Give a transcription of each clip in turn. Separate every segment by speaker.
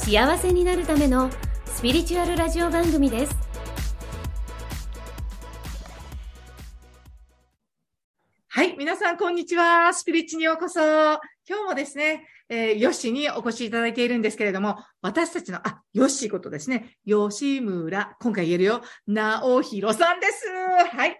Speaker 1: 幸せになるためのスピリチュアルラジオ番組です
Speaker 2: はい、皆さん、こんにちは。スピリッチにようこそ。今日もですね、えー、ヨッシーにお越しいただいているんですけれども、私たちの、あ、ヨッシーことですね、吉村、今回言えるよ、直弘さんです。はい。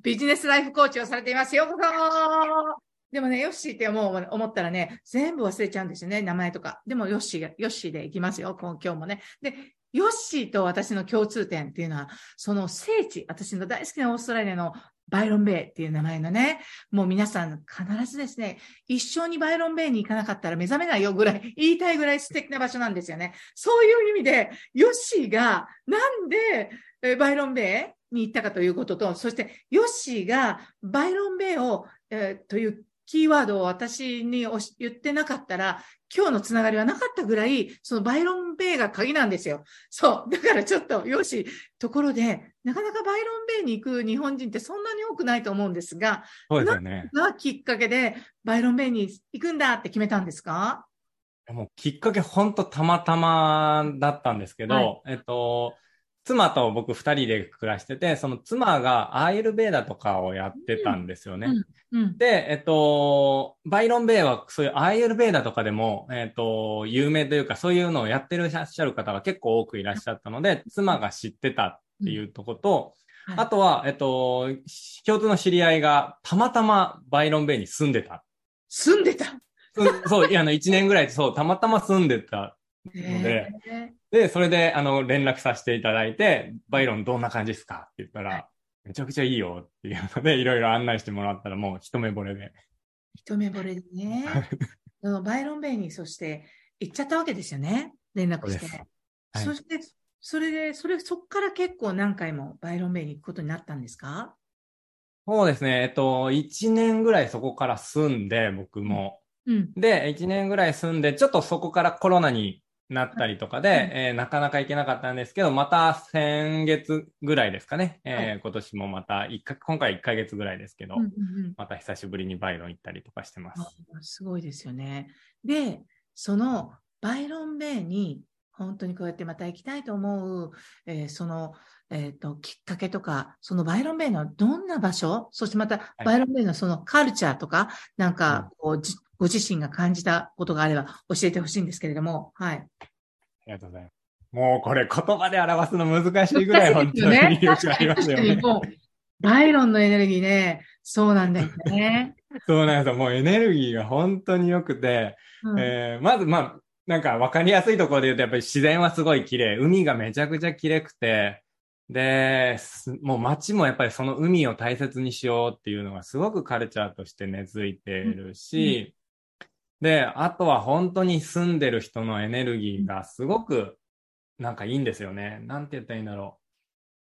Speaker 2: ビジネスライフコーチをされています。ようこそ。でもね、ヨッシーって思う思ったらね、全部忘れちゃうんですよね、名前とか。でも、ヨッシーが、ヨッシーでいきますよ、今日もね。で、ヨッシーと私の共通点っていうのは、その聖地、私の大好きなオーストラリアのバイロンベイっていう名前のね、もう皆さん必ずですね、一生にバイロンベイに行かなかったら目覚めないよぐらい、言いたいぐらい素敵な場所なんですよね。そういう意味で、ヨッシーがなんでバイロンベイに行ったかということと、そしてヨッシーがバイロンベイを、えー、というキーワードを私に言ってなかったら、今日のつながりはなかったぐらい、そのバイロンベイが鍵なんですよ。そう。だからちょっと、よし、ところで、なかなかバイロンベイに行く日本人ってそんなに多くないと思うんですが、
Speaker 3: そうですよね。
Speaker 2: がきっかけで、バイロンベイに行くんだって決めたんですか？
Speaker 3: もうきっかけ本当たまたまだったんですけど、はい、えっと、妻と僕二人で暮らしてて、その妻がアーユルベーダとかをやってたんですよね。うんうん、で、えっと、バイロンベイはそういうアーユルベーダとかでも、えっと、有名というかそういうのをやってらっしゃる方が結構多くいらっしゃったので、妻が知ってたっていうとこと、うん、あとは、えっと、共通の知り合いがたまたまバイロンベイに住んでた。
Speaker 2: 住んでた？
Speaker 3: そう、いや、あの、一年ぐらい、そう、たまたま住んでたので、で、それで、あの、連絡させていただいて、バイロンどんな感じですか？って言ったら、めちゃくちゃいいよっていうので、いろいろ案内してもらったら、もう一目惚れで。
Speaker 2: 一目惚れでね。バイロンベイに、そして行っちゃったわけですよね。連絡して。そはい、そして、それで、それ、そっから結構何回もバイロンベイに行くことになったんですか？
Speaker 3: そうですね。えっと、1年ぐらいそこから住んで、僕も。うん、で、1年ぐらい住んで、ちょっとそこからコロナになったりとかで、はい、えー、なかなか行けなかったんですけど、また先月ぐらいですかね、えーはい、今年もまた一か、今回1ヶ月ぐらいですけど、うんうんうん、また久しぶりにバイロン行ったりとかしてます。
Speaker 2: すごいですよね。で、そのバイロンベイに本当にこうやってまた行きたいと思う、えー、その、えっ、ー、と、きっかけとか、そのバイロンベイのどんな場所、そしてまたバイロンベイのそのカルチャーとか、なんかこう、ご自身が感じたことがあれば教えてほしいんですけれども、はい。
Speaker 3: ありがとうございます。もうこれ言葉で表すの難しいぐらい本当に魅力ありますよね。
Speaker 2: バイロンのエネルギーね、そうなんだよね。
Speaker 3: そうなんですよ。もうエネルギーが本当に良くて、うん、えー、まずまあ、なんか分かりやすいところで言うと、やっぱり自然はすごい綺麗。海がめちゃくちゃ綺麗くて、で、もう街もやっぱりその海を大切にしようっていうのがすごくカルチャーとして根付いてるし、で、あとは本当に住んでる人のエネルギーがすごくなんかいいんですよね。なんて言ったらいいんだろ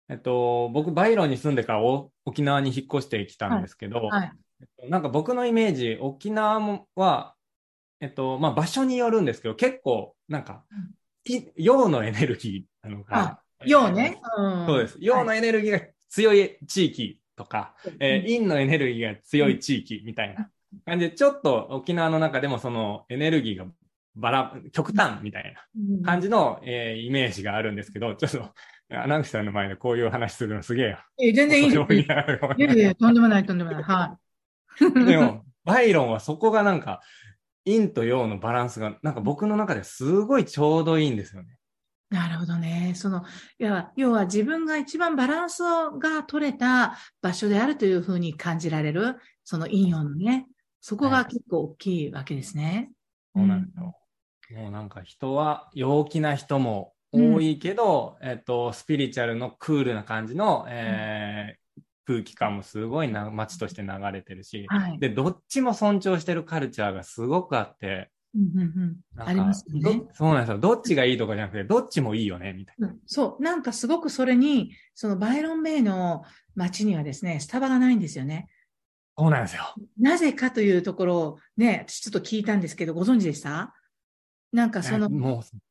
Speaker 3: う。えっと、僕、バイロンに住んでから沖縄に引っ越してきたんですけど、はいはいえっと、なんか僕のイメージ、沖縄は、えっと、まあ場所によるんですけど、結構、なんか、陽のエネルギーなのか。
Speaker 2: 陽ね、
Speaker 3: うん、そうです。陽のエネルギーが強い地域とか、はい、えー、陰のエネルギーが強い地域みたいな感じで、ちょっと沖縄の中でもそのエネルギーがバラ、極端みたいな感じの、えー、イメージがあるんですけど、ちょっと、アナウンサーの前でこういう話するのすげえよ。
Speaker 2: え、全然いいです。いやいや、とんでもない、とんでもない。はい。
Speaker 3: でも、バイロンはそこがなんか、陰と陽のバランスが、なんか僕の中ですごいちょうどいいんですよね。
Speaker 2: なるほどね。その、いや、要は自分が一番バランスが取れた場所であるというふうに感じられる、その陰陽のね、そこが結構大きいわけですね。
Speaker 3: はい、そうなんですよ。もうなんか人は陽気な人も多いけど、うん、えっと、スピリチュアルのクールな感じの、えー、空気感もすごいな街として流れてるし、はい、で、どっちも尊重してるカルチャーがすごくあって、
Speaker 2: うんうんうん。ありますよね
Speaker 3: ど。そうなんですよ。どっちがいいとかじゃなくて、どっちもいいよね、みたい
Speaker 2: うんそう。なんかすごくそれに、そのバイロンベイの街にはですね、スタバがないんですよね。
Speaker 3: な。そうなんですよ。
Speaker 2: なぜかというところをね、私ちょっと聞いたんですけど、ご存知でした？なんかその、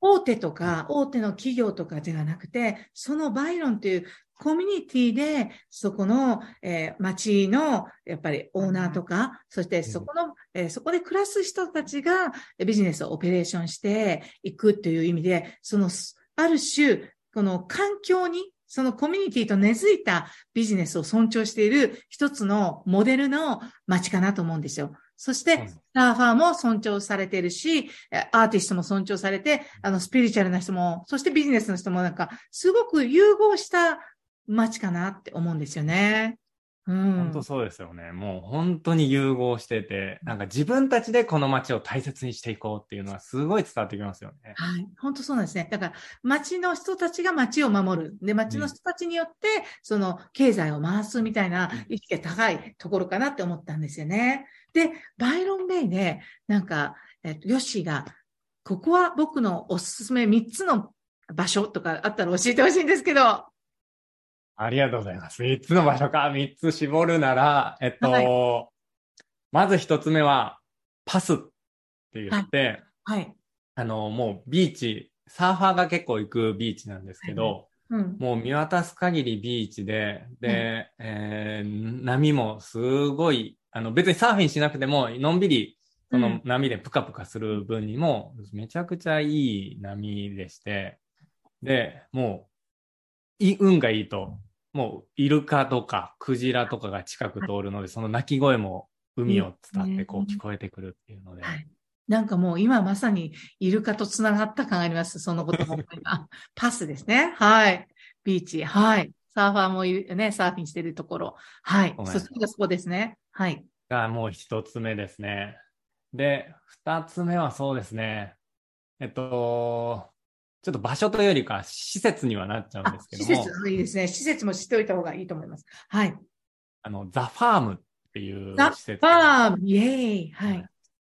Speaker 2: 大手とか、大手の企業とかではなくて、そのバイロンというコミュニティで、そこの、えー町の、やっぱりオーナーとか、そしてそこの、えーそこで暮らす人たちがえービジネスをオペレーションしていくという意味で、その、すある種、この環境に、そのコミュニティと根付いたビジネスを尊重している一つのモデルの街かなと思うんですよ。そして、
Speaker 3: うん
Speaker 2: サーファーも尊重されているし、えアーティストも尊重されて、あの、スピリチュアルな人も、そしてビジネスの人もなんか、すごく融合した街かなって思うんですよね。うん。
Speaker 3: 本当そうですよね。もう本当に融合してて、なんか自分たちでこの街を大切にしていこうっていうのはすごい伝わってきますよね。
Speaker 2: はい。本当そうなんですね。だから、町の人たちが町を守る。で、町の人たちによって、その、経済を回すみたいな意識が高いところかなって思ったんですよね。で、バイロンベイで、なんか、えっと、ヨッシーが、ここは僕のおすすめ3つの場所とかあったら教えてほしいんですけど。
Speaker 3: ありがとうございます。3つの場所か、3つ絞るなら、えっと、
Speaker 2: は
Speaker 3: まず1つ目は、パスって言って、
Speaker 2: はい。
Speaker 3: あの、もうビーチ、サーファーが結構行くビーチなんですけど、
Speaker 2: うん。
Speaker 3: もう見渡す限りビーチで、で、えー波もすごい、あの別にサーフィンしなくても、のんびり、その波でプカプカする分にも、めちゃくちゃいい波でして、で、もう、い運がいいと、もうイルカとかクジラとかが近く通るので、その鳴き声も海を伝ってこう聞こえてくるっていうので、
Speaker 2: はい。なんかもう今まさにイルカと繋がった感あります。そのことも。あ パスですね。はい。ビーチ。はい。サーファーもいるね、サーフィンしてるところ。はいそっちがそこですね。はい。
Speaker 3: がもう一つ目ですね。で、二つ目はそうですね。えっと、ちょっと場所というよりか施設にはなっちゃうん
Speaker 2: あ
Speaker 3: で、すけ
Speaker 2: 施
Speaker 3: ども、
Speaker 2: 設、いいですね。施設も知っておいた方がいいと思います。はい。
Speaker 3: あの、ザ・ファームっていう
Speaker 2: ザ・
Speaker 3: 施設
Speaker 2: ファーム、イエーイ。はい。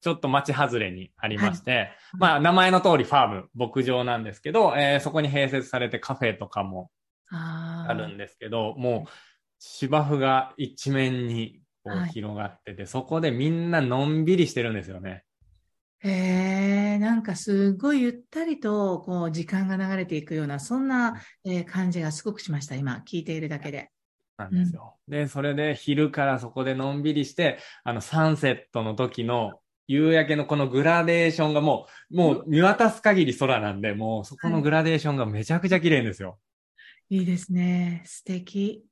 Speaker 3: ちょっと町外れにありまして、まあ、名前の通りファーム、牧場なんですけど、えーそこに併設されてカフェとかも
Speaker 2: あ
Speaker 3: あるんですけど、もう芝生が一面に広がってて、そこでみんなのんびりしてるんですよね。
Speaker 2: へえ、なんかすごいゆったりと、こう、時間が流れていくような、そんな、えー感じがすごくしました。今、聞いているだけで。
Speaker 3: なんですよ。で、それで昼からそこでのんびりして、あの、サンセットの時の夕焼けのこのグラデーションがもう、もう見渡す限り空なんで、もうそこのグラデーションがめちゃくちゃ綺麗ですよ。
Speaker 2: いいですね。素敵。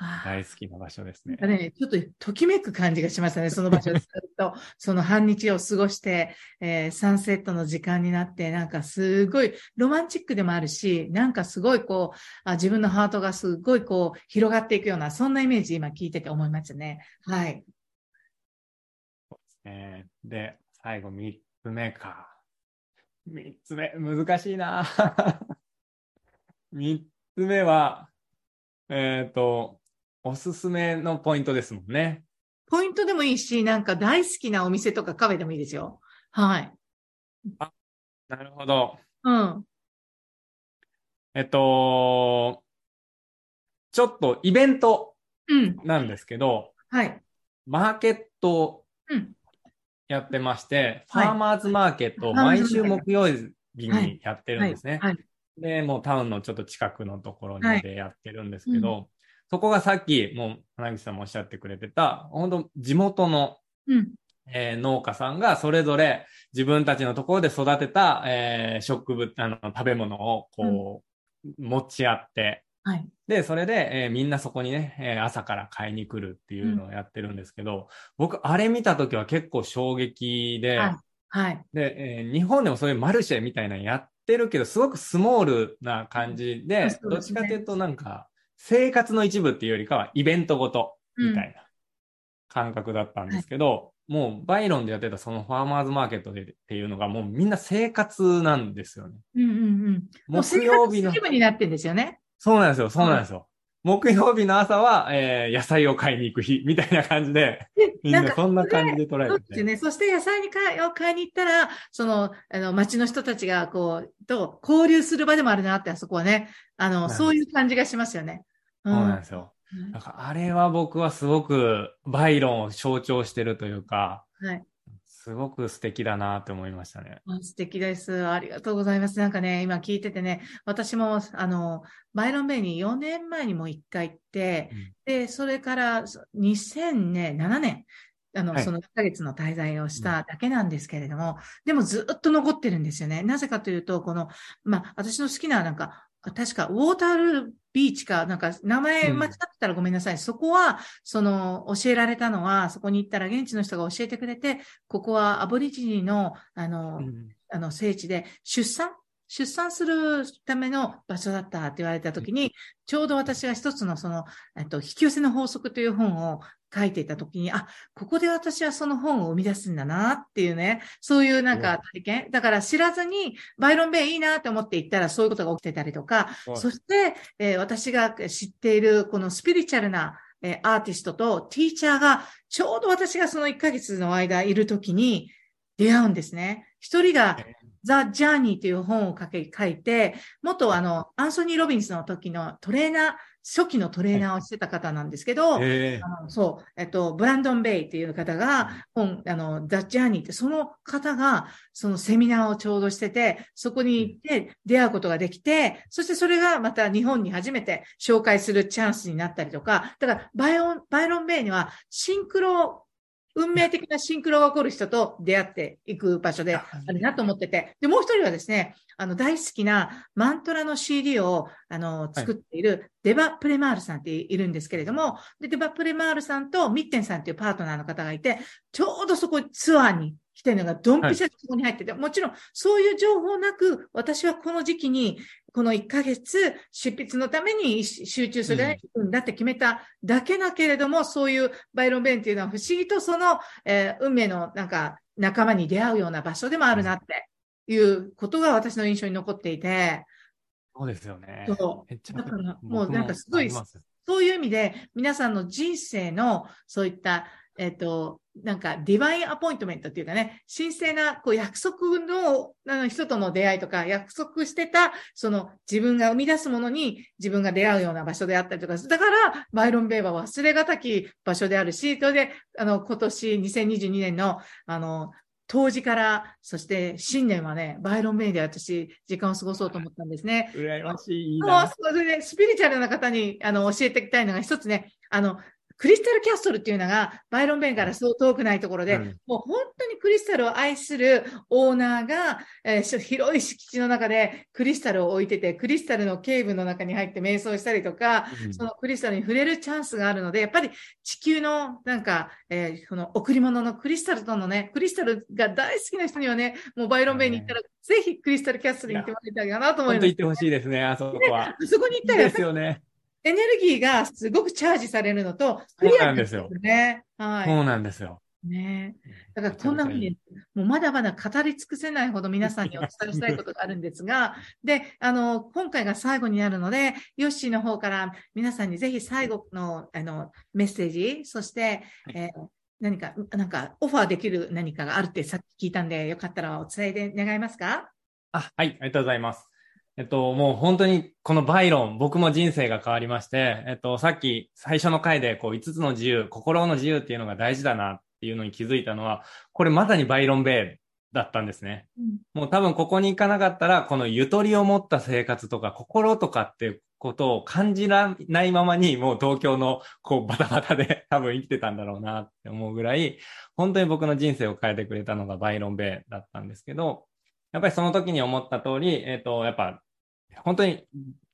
Speaker 2: はあ
Speaker 3: 大好きな場所ですね。
Speaker 2: ね、ちょっとときめく感じがしましたね、その場所でずっと、その半日を過ごして、えーサンセットの時間になって、なんかすごいロマンチックでもあるし、なんかすごいこう、あ自分のハートがすごいこう、広がっていくような、そんなイメージ今聞いてて思いましたね。はい。
Speaker 3: えーで、最後三つ目か。三つ目、難しいな 三つ目は、えっ、と、おすすめのポイントですもんね。
Speaker 2: ポイントでもいいし、なんか大好きなお店とかカフェでもいいですよ。はい。
Speaker 3: なるほど。
Speaker 2: うん。
Speaker 3: えっと、ちょっとイベント
Speaker 2: うん。
Speaker 3: なんですけど、
Speaker 2: はい。
Speaker 3: マーケットやってまして、
Speaker 2: はい
Speaker 3: ファーマーズマーケットを毎週木曜日にやってるんですね。
Speaker 2: はい。
Speaker 3: で、もうタウンのちょっと近くのところでやってるんですけど、そこがさっき、もう、花口さんもおっしゃってくれてた、本当地元の、
Speaker 2: うん。
Speaker 3: えー農家さんがそれぞれ自分たちのところで育てた、えー植物、あの、食べ物をこう、持ち合って、
Speaker 2: はい。
Speaker 3: で、それで、えーみんなそこにね、えー朝から買いに来るっていうのをやってるんですけど、僕、あれ見たときは結構衝撃で、
Speaker 2: はいはい。
Speaker 3: で、えー日本でもそういうマルシェみたいなのやってるけど、すごくスモールな感じで、
Speaker 2: うんそう
Speaker 3: どっちかというとなんか、生活の一部っていうよりかはイベントごとみたいな感覚だったんですけど、もうバイロンでやってたそのファーマーズマーケットでっていうのがもうみんな生活なんですよね。
Speaker 2: うんうんうん。もう
Speaker 3: 木曜日の
Speaker 2: 気、分になってんですよね。
Speaker 3: そうなんですよ、そうなんですよ。木曜日の朝は、えー、野菜を買いに行く日、みたいな感じで、みんなそんな感じで捉えて、ね、そ
Speaker 2: ね？そして野菜に買いを買いに行ったら、その、あの、町の人たちが、こう、と交流する場でもあるなって、あそこはね、あの、そういう感じがしますよね。
Speaker 3: うん、そうなんですよ。なんかあれは僕はすごくバイロンを象徴してるというか、はい。すごく素敵だなって思いましたね。
Speaker 2: 素敵です。ありがとうございます。なんかね、今聞いててね、私も、あの、バイロンベイに4年前にも1回行って、うん、で、それから2007年、あの、はい、その1ヶ月の滞在をしただけなんですけれども、うん、でもずっと残ってるんですよね。なぜかというと、この、まあ、私の好きななんか、確か、ウォータールビーチか、なんか、名前間違ってたらごめんなさい。うん、そこは、その、教えられたのは、そこに行ったら現地の人が教えてくれて、ここはアボリジニの、あの、うん、あの、聖地で、出産出産するための場所だったって言われたときに、ちょうど私が一つのその、えっと、引き寄せの法則という本を書いていたときに、あ、ここで私はその本を生み出すんだなっていうね、そういうなんか体験。だから知らずに、バイロンベイいいなと思って行ったらそういうことが起きてたりとか、そして、えー、私が知っているこのスピリチュアルなえアーティストとティーチャーが、ちょうど私がその1ヶ月の間いるときに出会うんですね。一人が The Journey という本を書け書いて、元あの、アンソニー・ロビンスの時のトレーナー、初期のトレーナーをしてた方なんですけど、はい、あのそう、えっと、ブランドン・ベイっていう方が、本、あの、 The Journey って、その方が、そのセミナーをちょうどしてて、そこに行って出会うことができて、そしてそれがまた日本に初めて紹介するチャンスになったりとか、だからバイオン、バイロン・ベイにはシンクロ運命的なシンクロが起こる人と出会っていく場所であるなと思ってて。で、もう一人はですね、あの、大好きなマントラの CD を、あの、作っているデバ・プレマールさんっているんですけれども、でデバ・プレマールさんとミッテンさんっていうパートナーの方がいて、ちょうどそこツアーに来てるのがドンピシャそこに入ってて、はい、もちろんそういう情報なく、私はこの時期にこの1ヶ月、執筆のために集中するんだって決めただけだけれども、うん、そういうバイロンベンっていうのは不思議とその、えー、運命のなんか仲間に出会うような場所でもあるなっていうことが私の印象に残っていて。
Speaker 3: そうですよね。
Speaker 2: そう。だからもうなんかすごい、そういう意味で皆さんの人生のそういったえっ、ー、と、なんか、ディバインアポイントメントっていうかね、神聖なこう約束のの人との出会いとか、約束してた、その自分が生み出すものに自分が出会うような場所であったりとか、だから、バイロン・ベイは忘れがたき場所であるし、それで、あの、今年2022年の、あの、当時から、そして新年はね、バイロン・ベイで私、時間を過ごそうと思ったんですね。
Speaker 3: 羨ましい。いいな。
Speaker 2: それで、スピリチュアルな方に、あの、教えていきたいのが一つね、あの、クリスタルキャッスルっていうのが、バイロンベンからそう遠くないところで、うん、もう本当にクリスタルを愛するオーナーが、えー、広い敷地の中でクリスタルを置いてて、クリスタルのケーブの中に入って瞑想したりとか、うん、そのクリスタルに触れるチャンスがあるので、やっぱり地球のなんか、えー、この贈り物のクリスタルとのね、クリスタルが大好きな人にはね、もうバイロンベンに行ったら、ぜひクリスタルキャッスルに行ってもらいたいかなと思います。本当
Speaker 3: 行ってほしいですね、あそこは。ね、
Speaker 2: そこに行ったら、
Speaker 3: ですよね。
Speaker 2: エネルギーがすごくチャージされるのと、
Speaker 3: クリアなんですよ。
Speaker 2: ね。
Speaker 3: はい。そうなんですよ。
Speaker 2: ねだからこんな風に、もうまだまだ語り尽くせないほど皆さんにお伝えしたいことがあるんですが、で、あの、今回が最後になるので、ヨッシーの方から皆さんにぜひ最後の、あの、メッセージ、そして、えー、何か、なんか、オファーできる何かがあるってさっき聞いたんで、よかったらお伝えで願いますか？
Speaker 3: あ、はい、ありがとうございます。えっと、もう本当にこのバイロン、僕も人生が変わりまして、えっと、さっき最初の回でこう5つの自由、心の自由っていうのが大事だなっていうのに気づいたのは、これまさにバイロンベイだったんですね。うん、もう多分ここに行かなかったら、このゆとりを持った生活とか心とかっていうことを感じらないままに、もう東京のこうバタバタで 多分生きてたんだろうなって思うぐらい、本当に僕の人生を変えてくれたのがバイロンベイだったんですけど、やっぱりその時に思った通り、えっ、ー、と、やっぱ本当に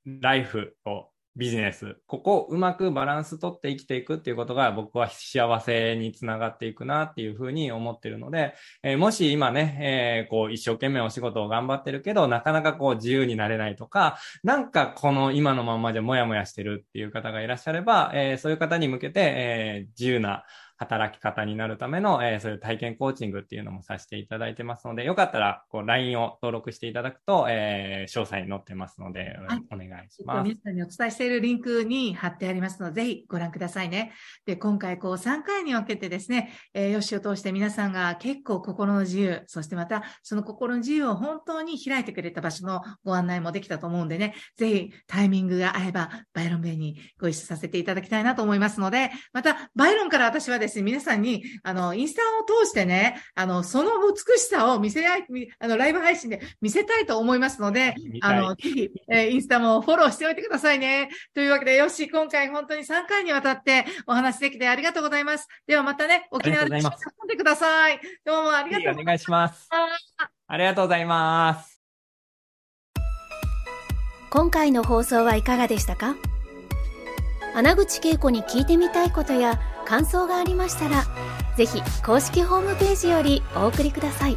Speaker 3: ライフとビジネス、ここをうまくバランス取って生きていくっていうことが僕は幸せにつながっていくなっていうふうに思ってるので、えー、もし今ね、えー、こう一生懸命お仕事を頑張ってるけど、なかなかこう自由になれないとか、なんかこの今のままじゃもやもやしてるっていう方がいらっしゃれば、えー、そういう方に向けて、え自由な働き方になるための、えー、そういう体験コーチングっていうのもさせていただいてますので、よかったら、こう、LINE を登録していただくと、えー、詳細に載ってますので、はい、お願いします。
Speaker 2: 皆さんにお伝えしているリンクに貼ってありますので、ぜひご覧くださいね。で、今回、こう、3回に分けてですね、えー、よしを通して皆さんが結構心の自由、そしてまた、その心の自由を本当に開いてくれた場所のご案内もできたと思うんでね、ぜひタイミングが合えば、バイロンベイにご一緒させていただきたいなと思いますので、また、バイロンから私はですね、皆さんに、あの、インスタを通してね、あの、その美しさを見せ合い、あの、ライブ配信で見せたいと思いますので、あの、ぜひ、えー、インスタもフォローしておいてくださいね。というわけで、よし、今回本当に3回にわたってお話できてありがとうございます。ではまたね、沖縄で遊んでください。どうもありがとうございます。
Speaker 3: お願いします。ありがとうございます。
Speaker 1: 今回の放送はいかがでしたか？穴口恵子に聞いてみたいことや感想がありましたら、ぜひ公式ホームページよりお送りください。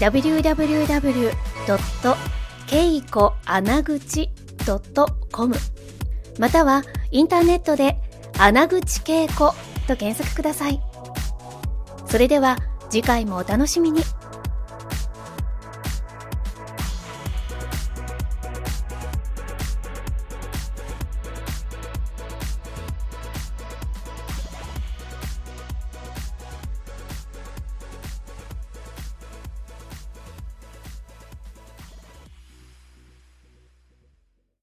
Speaker 1: www.keikoanaguchi.com またはインターネットで穴口恵子と検索ください。それでは次回もお楽しみに。